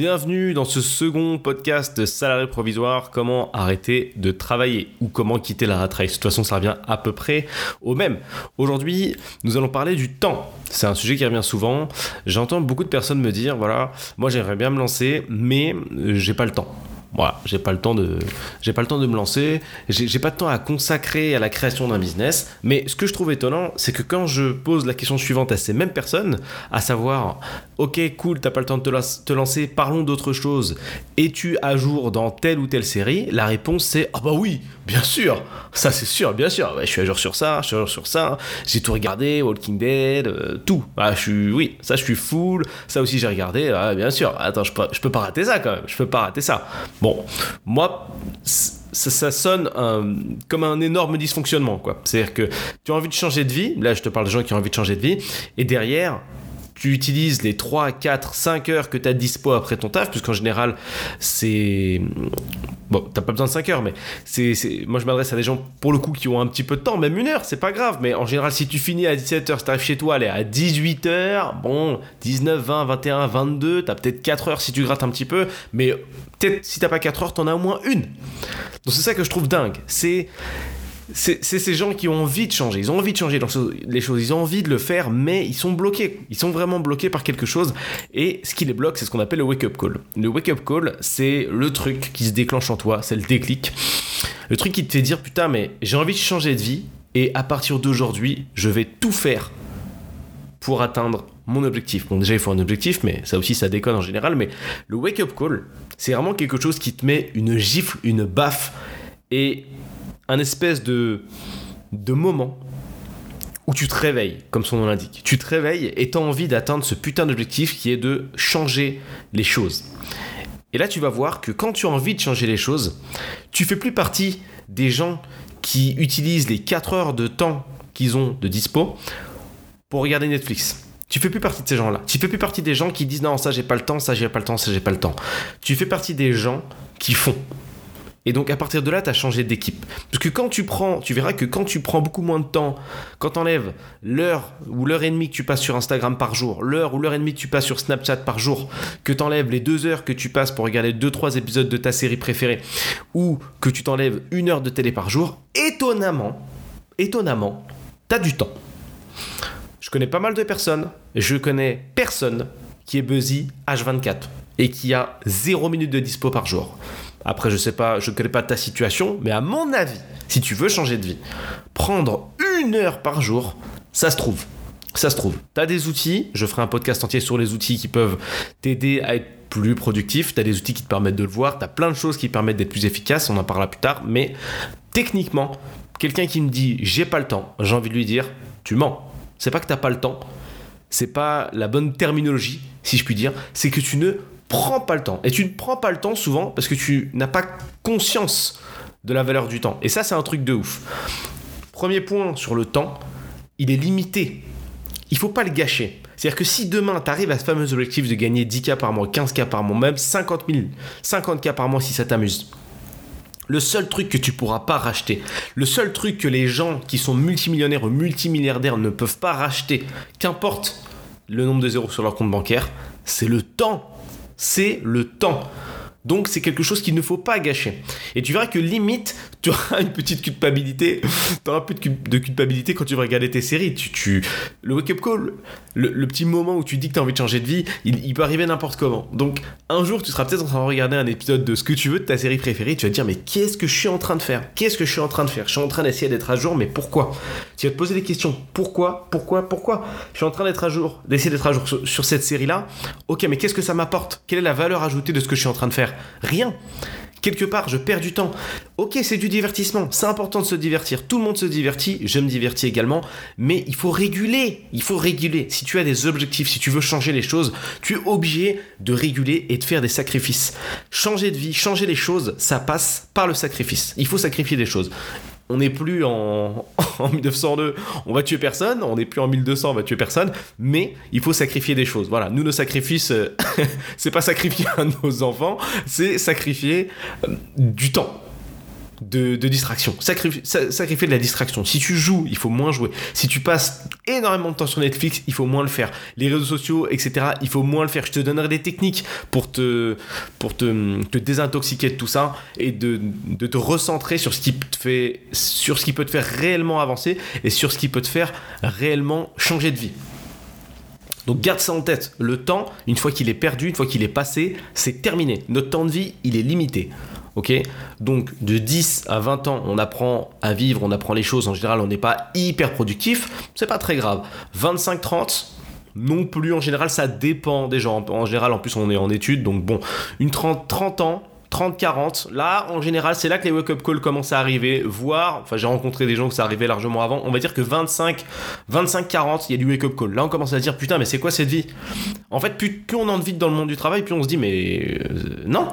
Bienvenue dans ce second podcast de salarié provisoire, comment arrêter de travailler ou comment quitter la rat race. De toute façon, ça revient à peu près au même. Aujourd'hui, nous allons parler du temps. C'est un sujet qui revient souvent. J'entends beaucoup de personnes me dire, voilà, moi j'aimerais bien me lancer, mais j'ai pas le temps voilà, j'ai pas le temps de, j'ai pas le temps de me lancer, j'ai pas de temps à consacrer à la création d'un business. Mais ce que je trouve étonnant, c'est que quand je pose la question suivante à ces mêmes personnes, à savoir, ok, cool, t'as pas le temps de te, te lancer, parlons d'autre chose. Es-tu à jour dans telle ou telle série? La réponse c'est, ah bah oui, bien sûr, ça c'est sûr, bien sûr. je suis à jour sur ça, je suis à jour sur ça. J'ai tout regardé, Walking Dead, euh, tout. Ah, je suis, oui, ça je suis full. Ça aussi j'ai regardé, ah, bien sûr. Attends, je peux, pas rater ça quand même. Je peux pas rater ça. Bon, moi, ça, sonne comme un énorme dysfonctionnement, quoi. C'est-à-dire que tu as envie de changer de vie, là je te parle de gens qui ont envie de changer de vie, et derrière, tu utilises les 3, 4, 5 heures que tu as dispo après ton taf, puisqu'en général, c'est. Bon, t'as pas besoin de 5 heures, mais c'est, moi je m'adresse à des gens pour le coup qui ont un petit peu de temps, même une heure, c'est pas grave, mais en général, si tu finis à 17h, si t'arrives chez toi, allez, à 18h, bon, 19, 20, 21, 22, t'as peut-être 4 heures si tu grattes un petit peu, mais peut-être si t'as pas 4 heures, t'en as au moins une. Donc c'est ça que je trouve dingue. C'est c'est ces gens qui ont envie de changer, ils ont envie de changer les choses, ils ont envie de le faire, mais ils sont bloqués. Ils sont vraiment bloqués par quelque chose. Et ce qui les bloque, c'est ce qu'on appelle le wake-up call. Le wake-up call, c'est le truc qui se déclenche en toi, c'est le déclic. Le truc qui te fait dire, putain, mais j'ai envie de changer de vie, et à partir d'aujourd'hui, je vais tout faire pour atteindre mon objectif. Bon, déjà, il faut un objectif, mais ça aussi, ça déconne en général. Mais le wake-up call, c'est vraiment quelque chose qui te met une gifle, une baffe. Et un espèce de, de moment où tu te réveilles, comme son nom l'indique. Tu te réveilles et tu as envie d'atteindre ce putain d'objectif qui est de changer les choses. Et là, tu vas voir que quand tu as envie de changer les choses, tu fais plus partie des gens qui utilisent les 4 heures de temps qu'ils ont de dispo pour regarder Netflix. Tu fais plus partie de ces gens-là. Tu fais plus partie des gens qui disent non, ça j'ai pas le temps, ça j'ai pas le temps, ça j'ai pas le temps. Tu fais partie des gens qui font. Et donc à partir de là, tu as changé d'équipe. Parce que quand tu prends, tu verras que quand tu prends beaucoup moins de temps, quand tu enlèves l'heure ou l'heure et demie que tu passes sur Instagram par jour, l'heure ou l'heure et demie que tu passes sur Snapchat par jour, que tu enlèves les deux heures que tu passes pour regarder deux trois épisodes de ta série préférée, ou que tu t'enlèves une heure de télé par jour, étonnamment, étonnamment, tu as du temps. Je connais pas mal de personnes, je connais personne qui est busy H24 et qui a 0 minutes de dispo par jour. Après, je sais pas, je connais pas ta situation, mais à mon avis, si tu veux changer de vie, prendre une heure par jour, ça se trouve. Ça se trouve. Tu as des outils, je ferai un podcast entier sur les outils qui peuvent t'aider à être plus productif, tu as des outils qui te permettent de le voir, tu as plein de choses qui permettent d'être plus efficace, on en parlera plus tard, mais techniquement, quelqu'un qui me dit j'ai pas le temps, j'ai envie de lui dire tu mens. C'est pas que t'as pas le temps, c'est pas la bonne terminologie, si je puis dire, c'est que tu ne prends pas le temps. Et tu ne prends pas le temps souvent parce que tu n'as pas conscience de la valeur du temps. Et ça, c'est un truc de ouf. Premier point sur le temps, il est limité. Il faut pas le gâcher. C'est-à-dire que si demain tu arrives à ce fameux objectif de gagner 10K par mois, 15K par mois, même 50 000, 50K par mois si ça t'amuse, le seul truc que tu pourras pas racheter, le seul truc que les gens qui sont multimillionnaires ou multimilliardaires ne peuvent pas racheter, qu'importe le nombre de zéros sur leur compte bancaire, c'est le temps c'est le temps. Donc c'est quelque chose qu'il ne faut pas gâcher. Et tu verras que limite, tu auras une petite culpabilité. tu auras plus de culpabilité quand tu vas regarder tes séries. Tu, Le wake-up call, le, petit moment où tu dis que tu as envie de changer de vie, il, peut arriver n'importe comment. Donc un jour, tu seras peut-être en train de regarder un épisode de ce que tu veux de ta série préférée. Tu vas te dire, mais qu'est-ce que je suis en train de faire? Qu'est-ce que je suis en train de faire? Je suis en train d'essayer d'être à jour, mais pourquoi? Tu vas te poser des questions. Pourquoi? Pourquoi? Pourquoi? Je suis en train d'être à jour, d'essayer d'être à jour sur cette série-là. Ok, mais qu'est-ce que ça m'apporte? Quelle est la valeur ajoutée de ce que je suis en train de faire? Rien quelque part, je perds du temps. Ok, c'est du divertissement, c'est important de se divertir. Tout le monde se divertit, je me divertis également, mais il faut réguler. Il faut réguler. Si tu as des objectifs, si tu veux changer les choses, tu es obligé de réguler et de faire des sacrifices. Changer de vie, changer les choses, ça passe par le sacrifice. Il faut sacrifier des choses on n'est plus en, 1902, on va tuer personne, on n'est plus en 1200, on va tuer personne, mais il faut sacrifier des choses. Voilà, nous, nos sacrifices, euh, c'est pas sacrifier nos enfants, c'est sacrifier euh, du temps. De, distraction. Sacrifier, sacrifier de la distraction. Si tu joues, il faut moins jouer. Si tu passes énormément de temps sur Netflix, il faut moins le faire. Les réseaux sociaux, etc., il faut moins le faire. Je te donnerai des techniques pour te, pour te, désintoxiquer de tout ça et de, de, te recentrer sur ce qui te fait, sur ce qui peut te faire réellement avancer et sur ce qui peut te faire réellement changer de vie. Donc garde ça en tête. Le temps, une fois qu'il est perdu, une fois qu'il est passé, c'est terminé. Notre temps de vie, il est limité. Ok Donc de 10 à 20 ans, on apprend à vivre, on apprend les choses. En général, on n'est pas hyper productif. C'est pas très grave. 25-30, non plus en général, ça dépend des gens. En général, en plus, on est en études. Donc bon, une 30, 30 ans, 30-40, là, en général, c'est là que les wake-up calls commencent à arriver, voire, enfin, j'ai rencontré des gens que ça arrivait largement avant, on va dire que 25, 25-40, il y a du wake-up call. Là, on commence à dire, putain, mais c'est quoi cette vie? En fait, plus, on en vite dans le monde du travail, plus on se dit, mais euh, non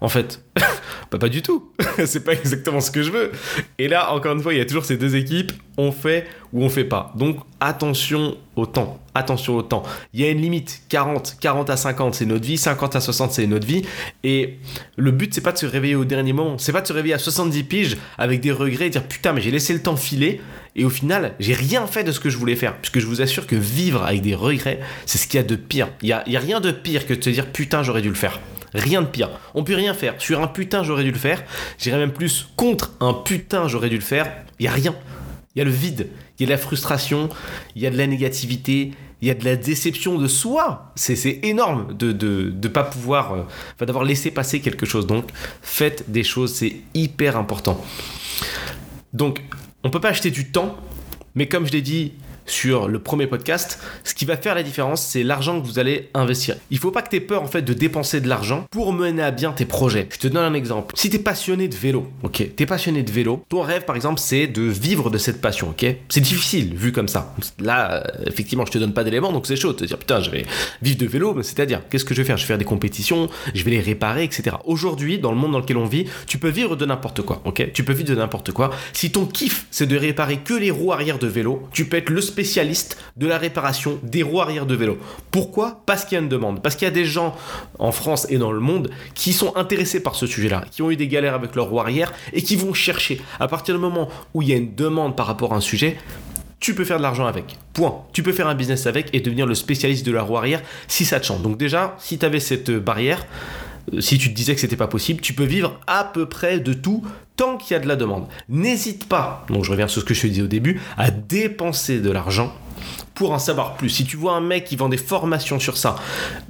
en fait. bah, pas du tout. c'est pas exactement ce que je veux. Et là, encore une fois, il y a toujours ces deux équipes. On fait ou on fait pas. Donc, attention au temps. Attention au temps. Il y a une limite. 40, 40 à 50, c'est notre vie. 50 à 60, c'est notre vie. Et le but, c'est pas de se réveiller au dernier moment. C'est pas de se réveiller à 70 piges avec des regrets et dire putain, mais j'ai laissé le temps filer. Et au final, j'ai rien fait de ce que je voulais faire. Puisque je vous assure que vivre avec des regrets, c'est ce qu'il y a de pire. Il y a, y a rien de pire que de se dire putain, j'aurais dû le faire. Rien de pire. On peut rien faire. Sur un putain, j'aurais dû le faire. J'irais même plus contre un putain, j'aurais dû le faire. Il y a rien. Il y a le vide. Il y a de la frustration. Il y a de la négativité. Il y a de la déception de soi. C'est énorme de ne pas pouvoir, euh, d'avoir laissé passer quelque chose. Donc, faites des choses, c'est hyper important. Donc, on peut pas acheter du temps, mais comme je l'ai dit, sur le premier podcast, ce qui va faire la différence, c'est l'argent que vous allez investir. Il faut pas que tu aies peur en fait de dépenser de l'argent pour mener à bien tes projets. Je te donne un exemple. Si tu es passionné de vélo, ok, tu es passionné de vélo, ton rêve par exemple, c'est de vivre de cette passion, ok? C'est difficile vu comme ça. Là, euh, effectivement, je te donne pas d'éléments, donc c'est chaud de te dire putain, je vais vivre de vélo, mais c'est-à-dire, qu'est-ce que je vais faire? Je vais faire des compétitions, je vais les réparer, etc. Aujourd'hui, dans le monde dans lequel on vit, tu peux vivre de n'importe quoi, ok? Tu peux vivre de n'importe quoi. Si ton kiff, c'est de réparer que les roues arrière de vélo, tu peux être le spécialiste de la réparation des roues arrière de vélo. Pourquoi? Parce qu'il y a une demande. Parce qu'il y a des gens en France et dans le monde qui sont intéressés par ce sujet-là, qui ont eu des galères avec leur roue arrière et qui vont chercher. À partir du moment où il y a une demande par rapport à un sujet, tu peux faire de l'argent avec. Point. Tu peux faire un business avec et devenir le spécialiste de la roue arrière si ça te chante. Donc déjà, si tu avais cette barrière, euh, si tu te disais que c'était pas possible, tu peux vivre à peu près de tout qu'il y a de la demande. N'hésite pas, donc je reviens sur ce que je te disais au début, à dépenser de l'argent pour en savoir plus. Si tu vois un mec qui vend des formations sur ça,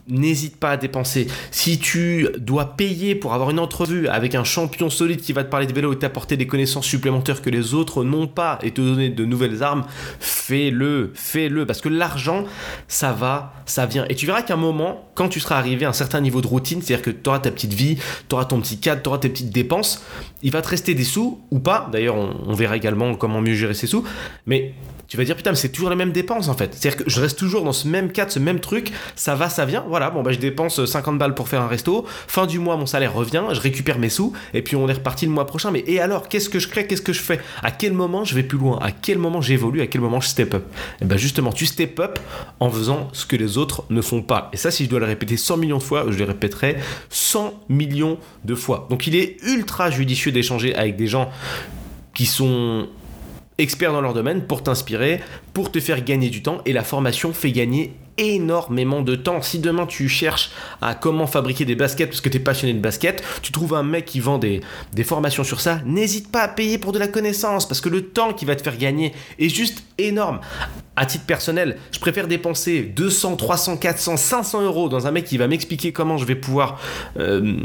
n'hésite pas à dépenser. Si tu dois payer pour avoir une entrevue avec un champion solide qui va te parler de vélo et t'apporter des connaissances supplémentaires que les autres n'ont pas et te donner de nouvelles armes, fais-le, fais-le. Parce que l'argent, ça va, ça vient. Et tu verras qu'à un moment, quand tu seras arrivé à un certain niveau de routine, c'est-à-dire que tu auras ta petite vie, tu auras ton petit cadre, tu auras tes petites dépenses, il va te rester des sous ou pas. D'ailleurs, on, verra également comment mieux gérer ces sous. Mais tu vas dire putain mais c'est toujours les mêmes dépenses en fait. C'est-à-dire que je reste toujours dans ce même cadre, ce même truc, ça va, ça vient, voilà, bon bah je dépense 50 balles pour faire un resto, fin du mois mon salaire revient, je récupère mes sous, et puis on est reparti le mois prochain, mais et alors, qu'est-ce que je crée, qu'est-ce que je fais? À quel moment je vais plus loin? À quel moment j'évolue? À quel moment je step up? Et ben justement, tu step up en faisant ce que les autres ne font pas. Et ça, si je dois le répéter 100 millions de fois, je le répéterai 100 millions de fois. Donc il est ultra judicieux d'échanger avec des gens qui sont experts dans leur domaine pour t'inspirer, pour te faire gagner du temps et la formation fait gagner énormément de temps. Si demain tu cherches à comment fabriquer des baskets parce que tu es passionné de basket, tu trouves un mec qui vend des, formations sur ça, n'hésite pas à payer pour de la connaissance parce que le temps qui va te faire gagner est juste énorme. À titre personnel, je préfère dépenser 200, 300, 400, 500 euros dans un mec qui va m'expliquer comment je vais pouvoir... Euh,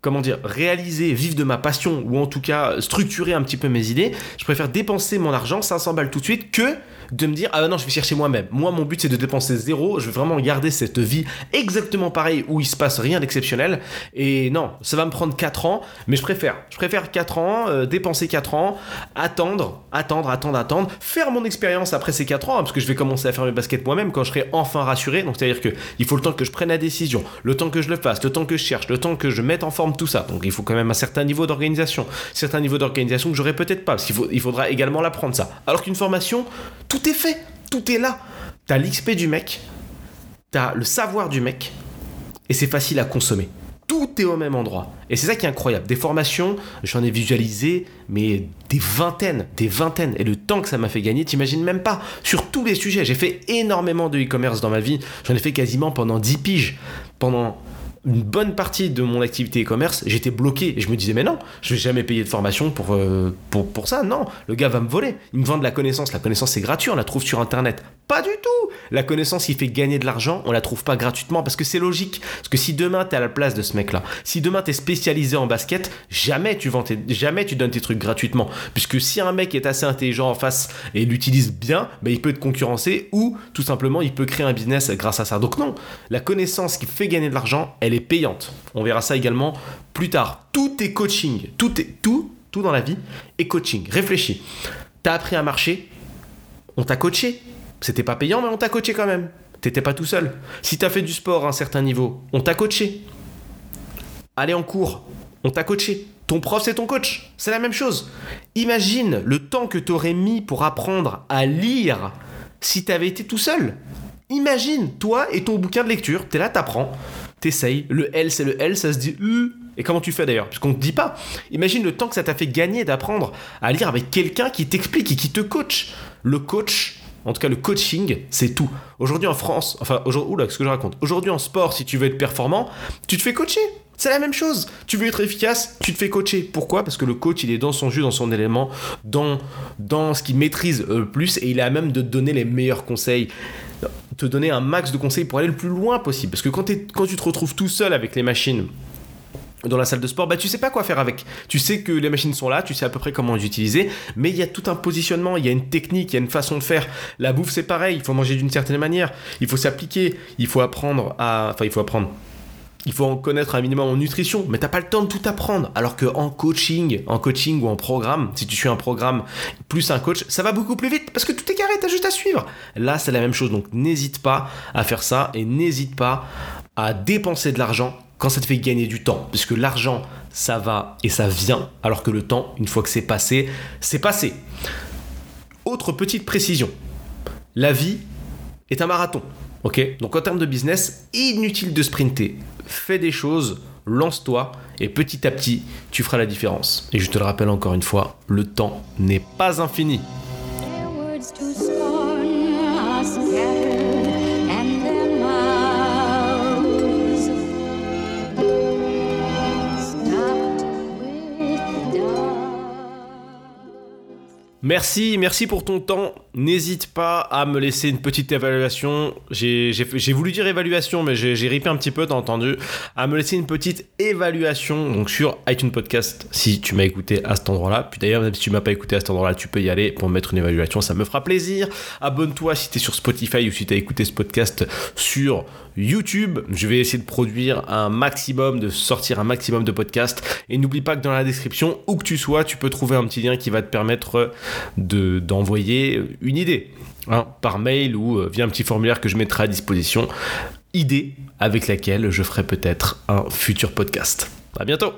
comment dire, réaliser, vivre de ma passion, ou en tout cas structurer un petit peu mes idées, je préfère dépenser mon argent, 500 balles tout de suite, que de me dire ah non je vais chercher moi-même. Moi mon but c'est de dépenser zéro, je veux vraiment garder cette vie exactement pareille où il se passe rien d'exceptionnel et non, ça va me prendre 4 ans, mais je préfère, je préfère 4 ans, euh, dépenser 4 ans, attendre, attendre, attendre, attendre, faire mon expérience après ces 4 ans hein, parce que je vais commencer à faire mes baskets moi-même quand je serai enfin rassuré. Donc c'est-à-dire que il faut le temps que je prenne la décision, le temps que je le fasse, le temps que je cherche, le temps que je mette en forme tout ça. Donc il faut quand même un certain niveau d'organisation, certain niveau d'organisation que j'aurai peut-être pas parce qu'il il faudra également l'apprendre ça. Alors qu'une formation, tout tout est fait, tout est là. T'as l'XP du mec, t'as le savoir du mec, et c'est facile à consommer. tout est au même endroit. Et c'est ça qui est incroyable. Des formations, j'en ai visualisé, mais des vingtaines, des vingtaines. Et le temps que ça m'a fait gagner, t'imagines même pas. Sur tous les sujets, j'ai fait énormément de e-commerce dans ma vie. J'en ai fait quasiment pendant 10 piges. Pendant une bonne partie de mon activité e-commerce, j'étais bloqué et je me disais mais non, je vais jamais payer de formation pour, euh, pour, pour ça, non, le gars va me voler, il me vend de la connaissance, la connaissance c'est gratuit, on la trouve sur internet. Pas du tout La connaissance qui fait gagner de l'argent, on la trouve pas gratuitement parce que c'est logique. Parce que si demain tu es à la place de ce mec-là, si demain tu es spécialisé en basket, jamais tu, vends jamais tu donnes tes trucs gratuitement. Puisque si un mec est assez intelligent en face et l'utilise bien, ben, il peut te concurrencer ou tout simplement il peut créer un business grâce à ça. Donc non, la connaissance qui fait gagner de l'argent, elle est payante. On verra ça également plus tard. Tout est coaching, tout est tout, tout dans la vie est coaching. Réfléchis. T'as appris à marcher, on t'a coaché. C'était pas payant, mais on t'a coaché quand même. T'étais pas tout seul. Si t'as fait du sport à un certain niveau, on t'a coaché. Aller en cours, on t'a coaché. Ton prof, c'est ton coach. C'est la même chose. Imagine le temps que t'aurais mis pour apprendre à lire si t'avais été tout seul. Imagine, toi et ton bouquin de lecture, t'es là, t'apprends, t'essayes. Le L, c'est le L, ça se dit U. Et comment tu fais d'ailleurs? Puisqu'on te dit pas. Imagine le temps que ça t'a fait gagner d'apprendre à lire avec quelqu'un qui t'explique et qui te coach. Le coach, en tout cas, le coaching, c'est tout. Aujourd'hui en France, enfin, aujourd'hui, oula, ce que je raconte? Aujourd'hui en sport, si tu veux être performant, tu te fais coacher. C'est la même chose. Tu veux être efficace, tu te fais coacher. Pourquoi? Parce que le coach, il est dans son jus, dans son élément, dans, dans ce qu'il maîtrise le plus, et il a même de te donner les meilleurs conseils te donner un max de conseils pour aller le plus loin possible. Parce que quand, tu te retrouves tout seul avec les machines, dans la salle de sport, bah tu sais pas quoi faire avec. Tu sais que les machines sont là, tu sais à peu près comment les utiliser, mais il y a tout un positionnement, il y a une technique, il y a une façon de faire. La bouffe c'est pareil, il faut manger d'une certaine manière, il faut s'appliquer, il faut apprendre à, enfin il faut apprendre. Il faut en connaître un minimum en nutrition, mais t'as pas le temps de tout apprendre. Alors que en coaching, en coaching ou en programme, si tu suis un programme plus un coach, ça va beaucoup plus vite parce que tout est carré, t'as juste à suivre. Là, c'est la même chose, donc n'hésite pas à faire ça et n'hésite pas à dépenser de l'argent quand ça te fait gagner du temps. Puisque l'argent, ça va et ça vient, alors que le temps, une fois que c'est passé, c'est passé. Autre petite précision. La vie est un marathon. Ok? Donc en termes de business, inutile de sprinter. Fais des choses, lance-toi et petit à petit, tu feras la différence. Et je te le rappelle encore une fois, le temps n'est pas infini. Merci, merci pour ton temps. N'hésite pas à me laisser une petite évaluation. J'ai voulu dire évaluation, mais j'ai ripé un petit peu, t'as entendu. À me laisser une petite évaluation donc sur iTunes Podcast si tu m'as écouté à cet endroit-là. Puis d'ailleurs, même si tu m'as pas écouté à cet endroit-là, tu peux y aller pour me mettre une évaluation, ça me fera plaisir. Abonne-toi si tu es sur Spotify ou si tu as écouté ce podcast sur YouTube. Je vais essayer de produire un maximum, de sortir un maximum de podcasts. Et n'oublie pas que dans la description, où que tu sois, tu peux trouver un petit lien qui va te permettre d'envoyer une idée hein, par mail ou euh, via un petit formulaire que je mettrai à disposition. Idée avec laquelle je ferai peut-être un futur podcast. À bientôt